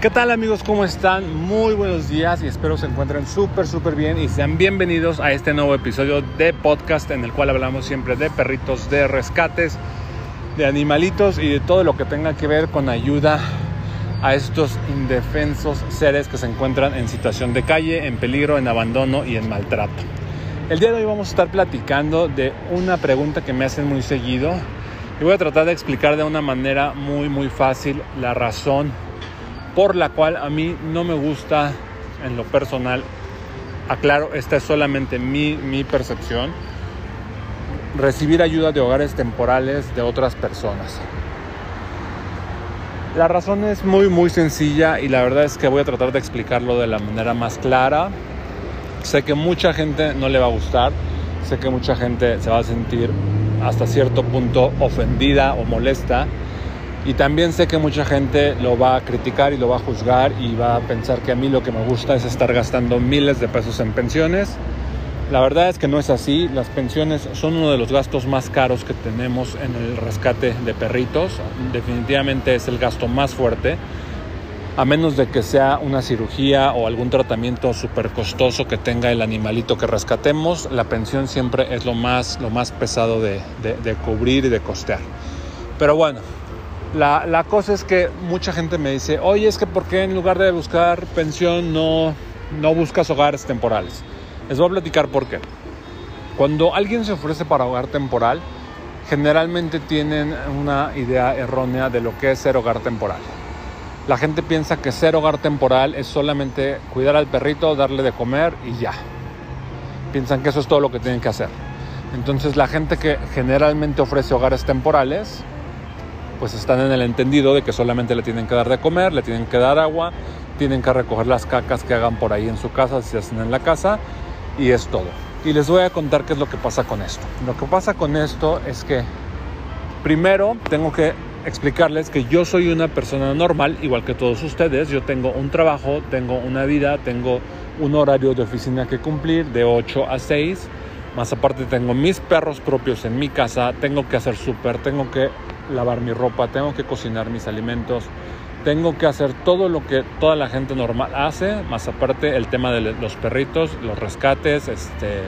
¿Qué tal amigos? ¿Cómo están? Muy buenos días y espero se encuentren súper, súper bien y sean bienvenidos a este nuevo episodio de podcast en el cual hablamos siempre de perritos, de rescates, de animalitos y de todo lo que tenga que ver con ayuda a estos indefensos seres que se encuentran en situación de calle, en peligro, en abandono y en maltrato. El día de hoy vamos a estar platicando de una pregunta que me hacen muy seguido y voy a tratar de explicar de una manera muy, muy fácil la razón por la cual a mí no me gusta en lo personal, aclaro, esta es solamente mi, mi percepción, recibir ayuda de hogares temporales de otras personas. La razón es muy muy sencilla y la verdad es que voy a tratar de explicarlo de la manera más clara. Sé que mucha gente no le va a gustar, sé que mucha gente se va a sentir hasta cierto punto ofendida o molesta y también sé que mucha gente lo va a criticar y lo va a juzgar y va a pensar que a mí lo que me gusta es estar gastando miles de pesos en pensiones. La verdad es que no es así. Las pensiones son uno de los gastos más caros que tenemos en el rescate de perritos. Definitivamente es el gasto más fuerte. A menos de que sea una cirugía o algún tratamiento súper costoso que tenga el animalito que rescatemos, la pensión siempre es lo más, lo más pesado de, de, de cubrir y de costear. Pero bueno, la, cosa es que mucha gente me dice, oye, es que ¿por qué en lugar de buscar pensión no, no buscas hogares temporales? Les voy a platicar por qué. Cuando alguien se ofrece para hogar temporal, generalmente tienen una idea errónea de lo que es ser hogar temporal. La gente piensa que ser hogar temporal es solamente cuidar al perrito, darle de comer y ya. Piensan que eso es todo lo que tienen que hacer. Entonces la gente que generalmente ofrece hogares temporales pues están en el entendido de que solamente le tienen que dar de comer, le tienen que dar agua, tienen que recoger las cacas que hagan por ahí en su casa, si hacen en la casa, y es todo. Y les voy a contar qué es lo que pasa con esto. Lo que pasa con esto es que primero tengo que explicarles que yo soy una persona normal, igual que todos ustedes. Yo tengo un trabajo, tengo una vida, tengo un horario de oficina que cumplir de 8 a 6. Más aparte tengo mis perros propios en mi casa, tengo que hacer súper, tengo que lavar mi ropa, tengo que cocinar mis alimentos, tengo que hacer todo lo que toda la gente normal hace, más aparte el tema de los perritos, los rescates, este,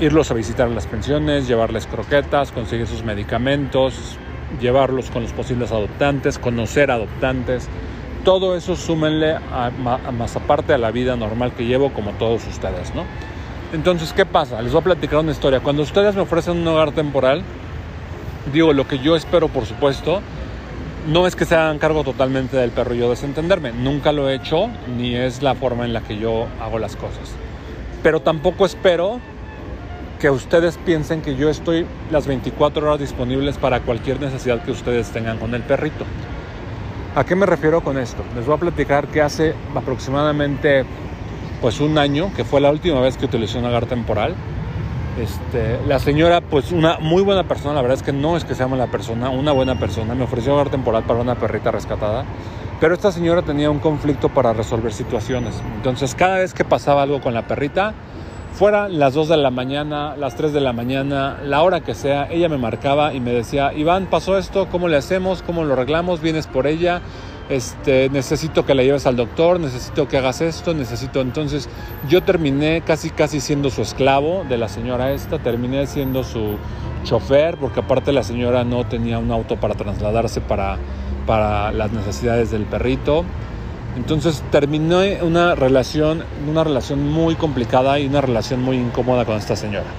irlos a visitar las pensiones, llevarles croquetas, conseguir sus medicamentos, llevarlos con los posibles adoptantes, conocer adoptantes. Todo eso súmenle más aparte a la vida normal que llevo como todos ustedes, ¿no? Entonces, ¿qué pasa? Les voy a platicar una historia. Cuando ustedes me ofrecen un hogar temporal, digo, lo que yo espero, por supuesto, no es que se hagan cargo totalmente del perro y yo desentenderme. Nunca lo he hecho, ni es la forma en la que yo hago las cosas. Pero tampoco espero que ustedes piensen que yo estoy las 24 horas disponibles para cualquier necesidad que ustedes tengan con el perrito. ¿A qué me refiero con esto? Les voy a platicar que hace aproximadamente pues un año, que fue la última vez que utilicé un agar temporal, este, la señora, pues una muy buena persona, la verdad es que no es que sea mala persona, una buena persona, me ofreció hogar temporal para una perrita rescatada, pero esta señora tenía un conflicto para resolver situaciones. Entonces cada vez que pasaba algo con la perrita, fuera las 2 de la mañana, las 3 de la mañana, la hora que sea, ella me marcaba y me decía, Iván, pasó esto, ¿cómo le hacemos? ¿Cómo lo arreglamos? ¿Vienes por ella? Este, necesito que la lleves al doctor, necesito que hagas esto, necesito. Entonces yo terminé casi casi siendo su esclavo de la señora esta, terminé siendo su chofer, porque aparte la señora no tenía un auto para trasladarse para, para las necesidades del perrito. Entonces terminé una relación, una relación muy complicada y una relación muy incómoda con esta señora.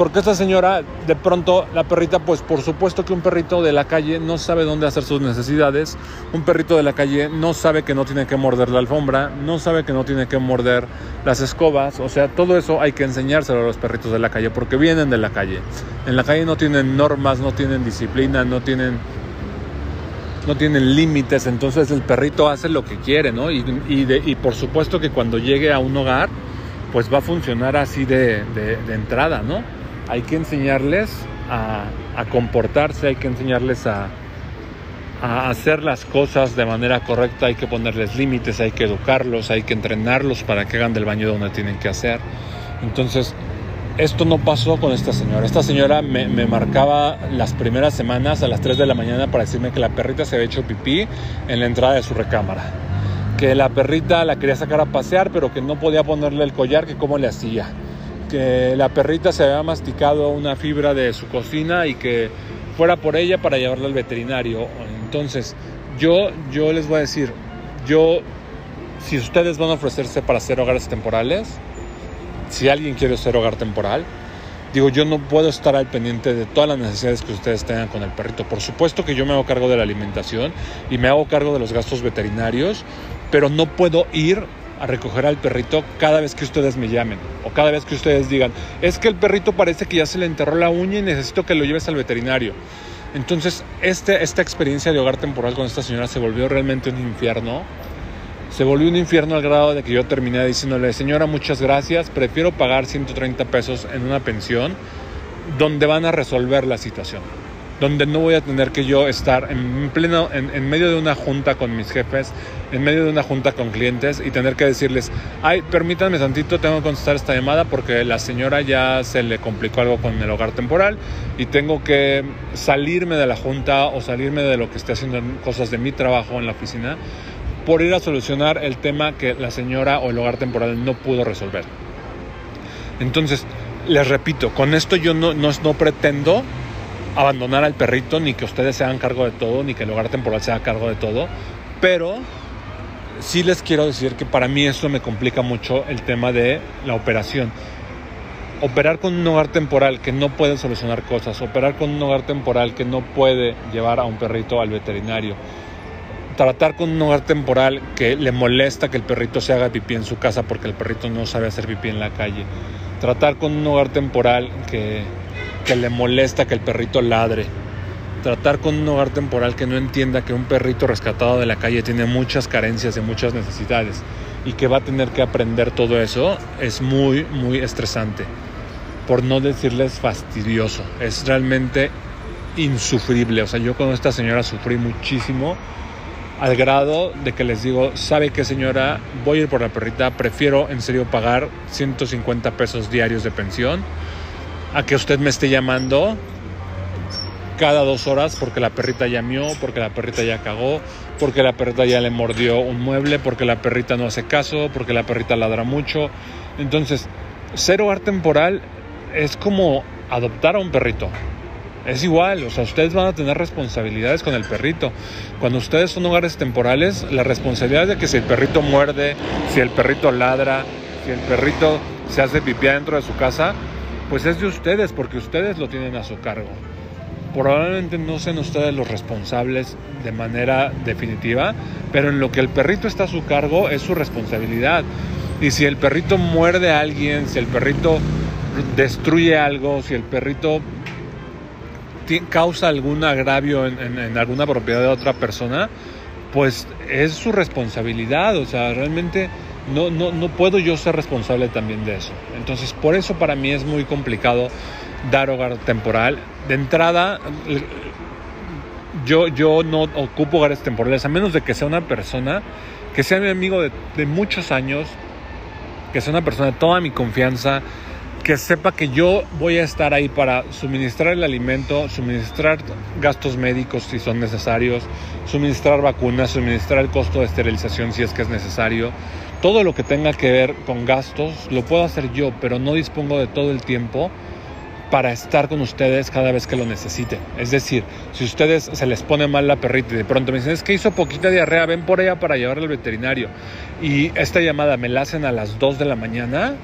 Porque esta señora, de pronto, la perrita, pues por supuesto que un perrito de la calle no sabe dónde hacer sus necesidades. Un perrito de la calle no sabe que no tiene que morder la alfombra, no sabe que no tiene que morder las escobas. O sea, todo eso hay que enseñárselo a los perritos de la calle porque vienen de la calle. En la calle no tienen normas, no tienen disciplina, no tienen no tienen límites, entonces el perrito hace lo que quiere, ¿no? Y, y, por supuesto que cuando llegue a un hogar, pues va a funcionar así de, de entrada, ¿no? Hay que enseñarles a, comportarse, hay que enseñarles a, hacer las cosas de manera correcta, hay que ponerles límites, hay que educarlos, hay que entrenarlos para que hagan del baño donde tienen que hacer. Entonces, Esto no pasó con esta señora. Esta señora me, me, marcaba las primeras semanas a las 3 de la mañana para decirme que la perrita se había hecho pipí en la entrada de su recámara. Que la perrita la quería sacar a pasear, pero que no podía ponerle el collar, que cómo le hacía. Que la perrita se había masticado una fibra de su cocina y que fuera por ella para llevarla al veterinario. Entonces, yo, yo les voy a decir, yo, si ustedes van a ofrecerse para hacer hogares temporales, si alguien quiere ser hogar temporal, digo, yo no puedo estar al pendiente de todas las necesidades que ustedes tengan con el perrito. Por supuesto que yo me hago cargo de la alimentación y me hago cargo de los gastos veterinarios, pero no puedo ir a recoger al perrito cada vez que ustedes me llamen o cada vez que ustedes digan, es que el perrito parece que ya se le enterró la uña y necesito que lo lleves al veterinario. Entonces, este, esta experiencia de hogar temporal con esta señora se volvió realmente un infierno. Se volvió un infierno al grado de que yo terminé diciéndole, señora, muchas gracias, prefiero pagar 130 pesos en una pensión donde van a resolver la situación, donde no voy a tener que yo estar en, pleno, en, medio de una junta con mis jefes, en medio de una junta con clientes y tener que decirles, ay, permítanme tantito, tengo que contestar esta llamada porque la señora ya se le complicó algo con el hogar temporal y tengo que salirme de la junta o salirme de lo que esté haciendo cosas de mi trabajo en la oficina por ir a solucionar el tema que la señora o el hogar temporal no pudo resolver. Entonces, les repito, con esto yo no, no, no pretendo abandonar al perrito, ni que ustedes se hagan cargo de todo, ni que el hogar temporal se haga cargo de todo, pero sí les quiero decir que para mí esto me complica mucho el tema de la operación. Operar con un hogar temporal que no puede solucionar cosas, operar con un hogar temporal que no puede llevar a un perrito al veterinario, tratar con un hogar temporal que le molesta que el perrito se haga pipí en su casa porque el perrito no sabe hacer pipí en la calle. Tratar con un hogar temporal que, que le molesta que el perrito ladre. Tratar con un hogar temporal que no entienda que un perrito rescatado de la calle tiene muchas carencias y muchas necesidades y que va a tener que aprender todo eso es muy, muy estresante. Por no decirles fastidioso. Es realmente insufrible. O sea, yo con esta señora sufrí muchísimo al grado de que les digo, ¿sabe qué señora? Voy a ir por la perrita, prefiero en serio pagar 150 pesos diarios de pensión a que usted me esté llamando cada dos horas porque la perrita ya mió, porque la perrita ya cagó, porque la perrita ya le mordió un mueble, porque la perrita no hace caso, porque la perrita ladra mucho. Entonces, ser hogar temporal es como adoptar a un perrito. Es igual, o sea, ustedes van a tener responsabilidades con el perrito. Cuando ustedes son hogares temporales, la responsabilidad de que si el perrito muerde, si el perrito ladra, si el perrito se hace pipí dentro de su casa, pues es de ustedes, porque ustedes lo tienen a su cargo. Probablemente no sean ustedes los responsables de manera definitiva, pero en lo que el perrito está a su cargo es su responsabilidad. Y si el perrito muerde a alguien, si el perrito destruye algo, si el perrito causa algún agravio en, alguna propiedad de otra persona, pues es su responsabilidad. O sea, realmente no, no, no puedo yo ser responsable también de eso. Entonces, por eso para mí es muy complicado dar hogar temporal. De entrada, yo, yo no ocupo hogares temporales, a menos de que sea una persona que sea mi amigo de, de muchos años, que sea una persona de toda mi confianza, que sepa que yo voy a estar ahí para suministrar el alimento, suministrar gastos médicos si son necesarios, suministrar vacunas, suministrar el costo de esterilización si es que es necesario. Todo lo que tenga que ver con gastos lo puedo hacer yo, pero no dispongo de todo el tiempo para estar con ustedes cada vez que lo necesiten. Es decir, si ustedes se les pone mal la perrita y de pronto me dicen, es que hizo poquita diarrea, ven por ella para llevarla al veterinario, y esta llamada me la hacen a las 2 de la mañana,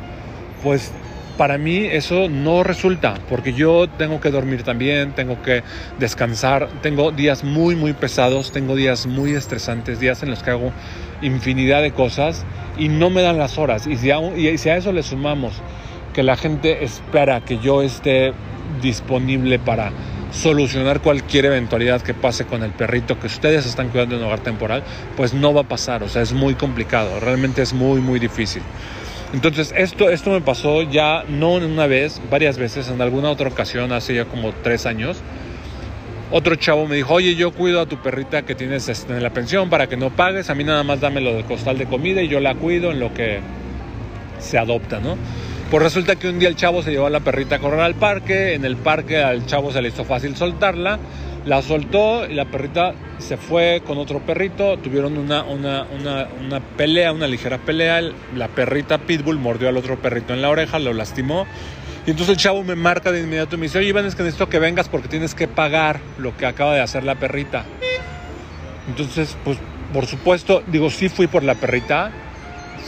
pues para mí eso no resulta, porque yo tengo que dormir también, tengo que descansar, tengo días muy, muy pesados, tengo días muy estresantes, días en los que hago infinidad de cosas y no me dan las horas. Y si a, y si a eso le sumamos que la gente espera que yo esté disponible para solucionar cualquier eventualidad que pase con el perrito que ustedes están cuidando en un hogar temporal, pues no va a pasar, o sea, es muy complicado, realmente es muy, muy difícil. Entonces, esto, esto me pasó ya no una vez, varias veces, en alguna otra ocasión, hace ya como tres años. Otro chavo me dijo, oye, yo cuido a tu perrita que tienes este, en la pensión para que no pagues, a mí nada más dame lo del costal de comida y yo la cuido en lo que se adopta, ¿no? Pues resulta que un día el chavo se llevó a la perrita a correr al parque, en el parque al chavo se le hizo fácil soltarla, la soltó y la perrita se fue con otro perrito, tuvieron una, una, una, una pelea, una ligera pelea, la perrita Pitbull mordió al otro perrito en la oreja, lo lastimó. Y entonces el chavo me marca de inmediato y me dice, oye Iván, es que necesito que vengas porque tienes que pagar lo que acaba de hacer la perrita. Entonces, pues por supuesto, digo, sí fui por la perrita,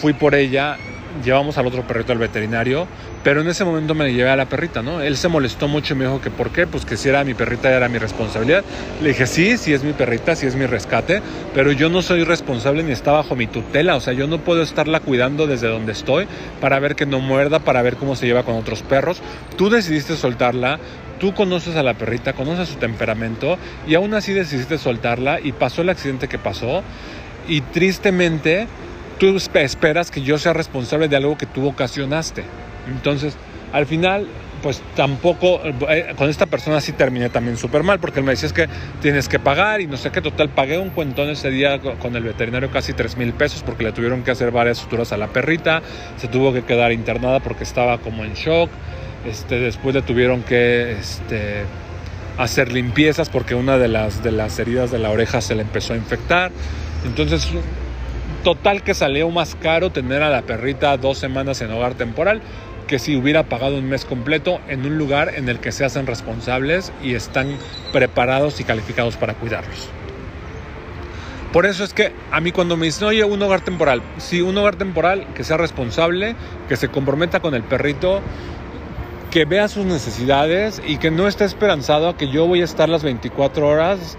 fui por ella, llevamos al otro perrito al veterinario, pero en ese momento me llevé a la perrita, ¿no? Él se molestó mucho y me dijo que por qué, pues que si era mi perrita era mi responsabilidad. Le dije, sí, sí es mi perrita, sí es mi rescate, pero yo no soy responsable ni está bajo mi tutela, o sea, yo no puedo estarla cuidando desde donde estoy para ver que no muerda, para ver cómo se lleva con otros perros. Tú decidiste soltarla, tú conoces a la perrita, conoces su temperamento y aún así decidiste soltarla y pasó el accidente que pasó y tristemente tú esperas que yo sea responsable de algo que tú ocasionaste. Entonces, al final, pues tampoco, eh, con esta persona sí terminé también súper mal, porque él me decía es que tienes que pagar y no sé qué, total, pagué un cuentón ese día con el veterinario casi 3 mil pesos porque le tuvieron que hacer varias suturas a la perrita, se tuvo que quedar internada porque estaba como en shock, este, después le tuvieron que este, hacer limpiezas porque una de las, de las heridas de la oreja se le empezó a infectar, entonces total que salió más caro tener a la perrita dos semanas en hogar temporal que si hubiera pagado un mes completo en un lugar en el que se hacen responsables y están preparados y calificados para cuidarlos. Por eso es que a mí cuando me dicen, oye, un hogar temporal, sí, un hogar temporal que sea responsable, que se comprometa con el perrito, que vea sus necesidades y que no esté esperanzado a que yo voy a estar las 24 horas,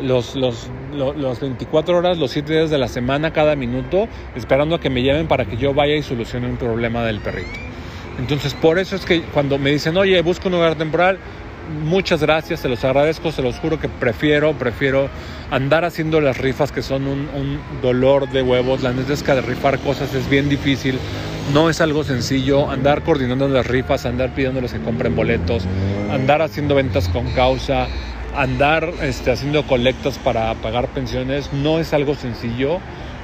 los, los, los, 24 horas, los 7 días de la semana, cada minuto, esperando a que me lleven para que yo vaya y solucione un problema del perrito. Entonces, por eso es que cuando me dicen, oye, busco un hogar temporal, muchas gracias, se los agradezco, se los juro que prefiero, prefiero andar haciendo las rifas que son un, dolor de huevos. La neta es que rifar cosas es bien difícil, no es algo sencillo. Andar coordinando las rifas, andar pidiéndoles que compren boletos, andar haciendo ventas con causa, andar este, haciendo colectas para pagar pensiones, no es algo sencillo.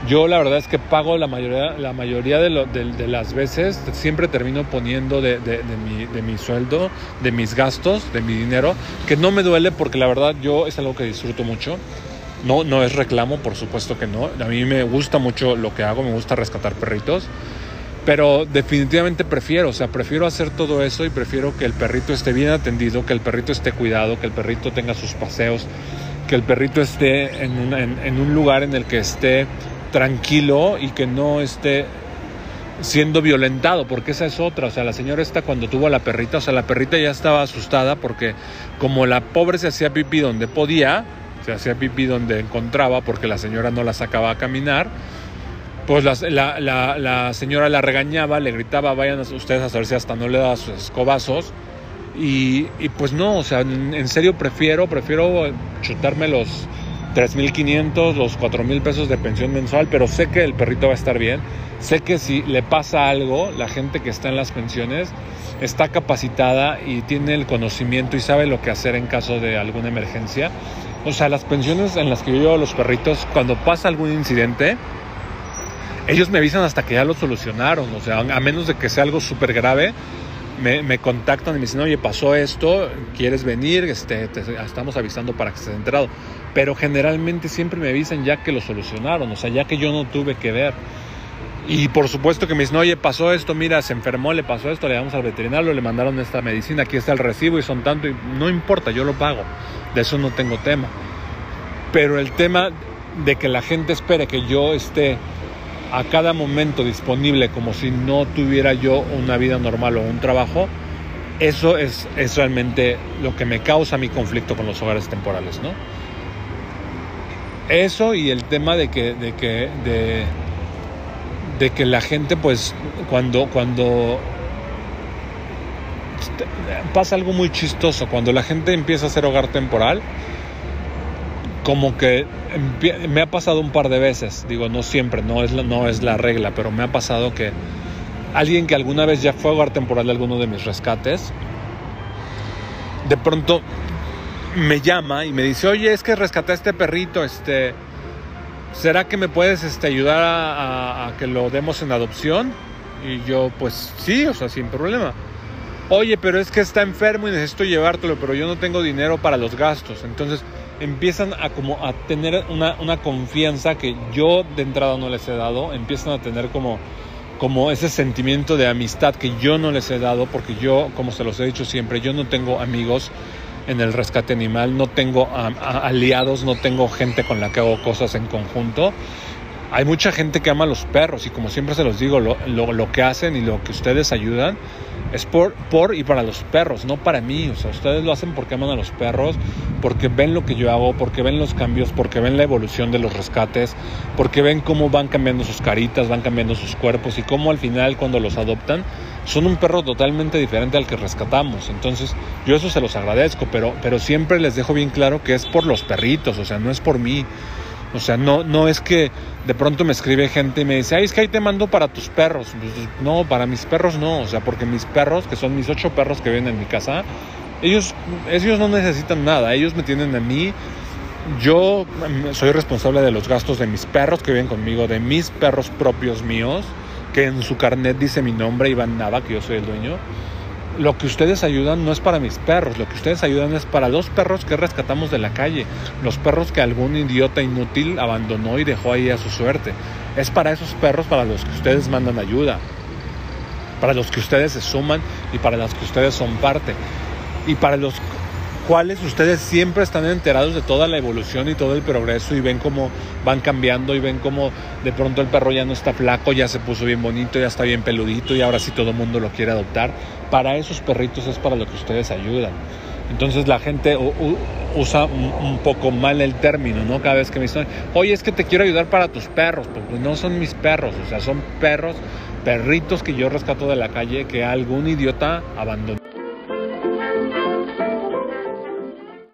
Yo la verdad es que pago la mayoría, la mayoría de, de, las veces, siempre termino poniendo de, de, mi, de mi sueldo, de mis gastos, de mi dinero, que no me duele porque la verdad yo es algo que disfruto mucho. No, no es reclamo, por supuesto que no. A mí me gusta mucho lo que hago, me gusta rescatar perritos. Pero definitivamente prefiero, o sea, prefiero hacer todo eso y prefiero que el perrito esté bien atendido, que el perrito esté cuidado, que el perrito tenga sus paseos, que el perrito esté en, un lugar en el que esté tranquilo y que no esté siendo violentado, porque esa es otra, o sea, la señora esta cuando tuvo a la perrita, o sea, la perrita ya estaba asustada porque como la pobre se hacía pipí donde podía, se hacía pipí donde encontraba porque la señora no la sacaba a caminar, pues la, la, señora la regañaba, le gritaba, vayan ustedes a saber si hasta no le da sus escobazos. Y, y pues no, o sea, en, serio prefiero, prefiero chutarme los 3.500, los 4.000 pesos de pensión mensual, pero sé que el perrito va a estar bien. Sé que si le pasa algo, la gente que está en las pensiones está capacitada y tiene el conocimiento y sabe lo que hacer en caso de alguna emergencia. O sea, las pensiones en las que yo llevo los perritos, cuando pasa algún incidente, ellos me avisan hasta que ya lo solucionaron, o sea, a menos de que sea algo súper grave, me, contactan y me dicen, oye, pasó esto, ¿quieres venir? Este, te estamos avisando para que estés enterado. Pero generalmente siempre me avisan ya que lo solucionaron, o sea, ya que yo no tuve que ver. Y por supuesto que me dicen, oye, pasó esto, mira, se enfermó, le pasó esto, le damos al veterinario, le mandaron esta medicina, aquí está el recibo y son tanto, y no importa, yo lo pago, de eso no tengo tema. Pero el tema de que la gente espere que yo esté a cada momento disponible como si no tuviera yo una vida normal o un trabajo, eso es, es realmente lo que me causa mi conflicto con los hogares temporales, ¿no? Eso y el tema de que, de que, de, que la gente, pues, cuando, cuando pasa algo muy chistoso, cuando la gente empieza a hacer hogar temporal, como que me ha pasado un par de veces, digo, no siempre, no es, la, no es la regla, pero me ha pasado que alguien que alguna vez ya fue hogar temporal de alguno de mis rescates, de pronto me llama y me dice, oye, es que rescaté a este perrito, este, ¿será que me puedes este, ayudar a, que lo demos en adopción? Y yo, pues sí, o sea, sin problema. Oye, pero es que está enfermo y necesito llevártelo, pero yo no tengo dinero para los gastos. Entonces empiezan a como a tener una, una confianza que yo de entrada no les he dado. Empiezan a tener como, como ese sentimiento de amistad que yo no les he dado, porque yo, como se los he dicho siempre, yo no tengo amigos en el rescate animal, no tengo aliados, no tengo gente con la que hago cosas en conjunto. Hay mucha gente que ama a los perros y como siempre se los digo, lo, lo, que hacen y lo que ustedes ayudan es por, por y para los perros, no para mí. O sea, ustedes lo hacen porque aman a los perros, porque ven lo que yo hago, porque ven los cambios, porque ven la evolución de los rescates, porque ven cómo van cambiando sus caritas, van cambiando sus cuerpos y cómo al final cuando los adoptan son un perro totalmente diferente al que rescatamos. Entonces, yo eso se los agradezco, pero, pero siempre les dejo bien claro que es por los perritos, o sea, no es por mí. O sea, no, no es que de pronto me escribe gente y me dice, ay, es que ahí te mando para tus perros. Pues, no, para mis perros no. O sea, porque mis perros, que son mis ocho perros que viven en mi casa, ellos, ellos no necesitan nada. Ellos me tienen a mí. Yo mm, soy responsable de los gastos de mis perros que viven conmigo, de mis perros propios míos, que en su carnet dice mi nombre, Iván Nava, que yo soy el dueño lo que ustedes ayudan no es para mis perros, lo que ustedes ayudan es para los perros que rescatamos de la calle, los perros que algún idiota inútil abandonó y dejó ahí a su suerte. Es para esos perros para los que ustedes mandan ayuda, para los que ustedes se suman y para los que ustedes son parte. Y para los cuales ustedes siempre están enterados de toda la evolución y todo el progreso y ven cómo van cambiando y ven cómo de pronto el perro ya no está flaco, ya se puso bien bonito, ya está bien peludito y ahora sí todo el mundo lo quiere adoptar. Para esos perritos es para lo que ustedes ayudan. Entonces la gente usa un poco mal el término, ¿no? Cada vez que me dicen, oye, es que te quiero ayudar para tus perros, pues no son mis perros, o sea, son perros, perritos que yo rescato de la calle que algún idiota abandonó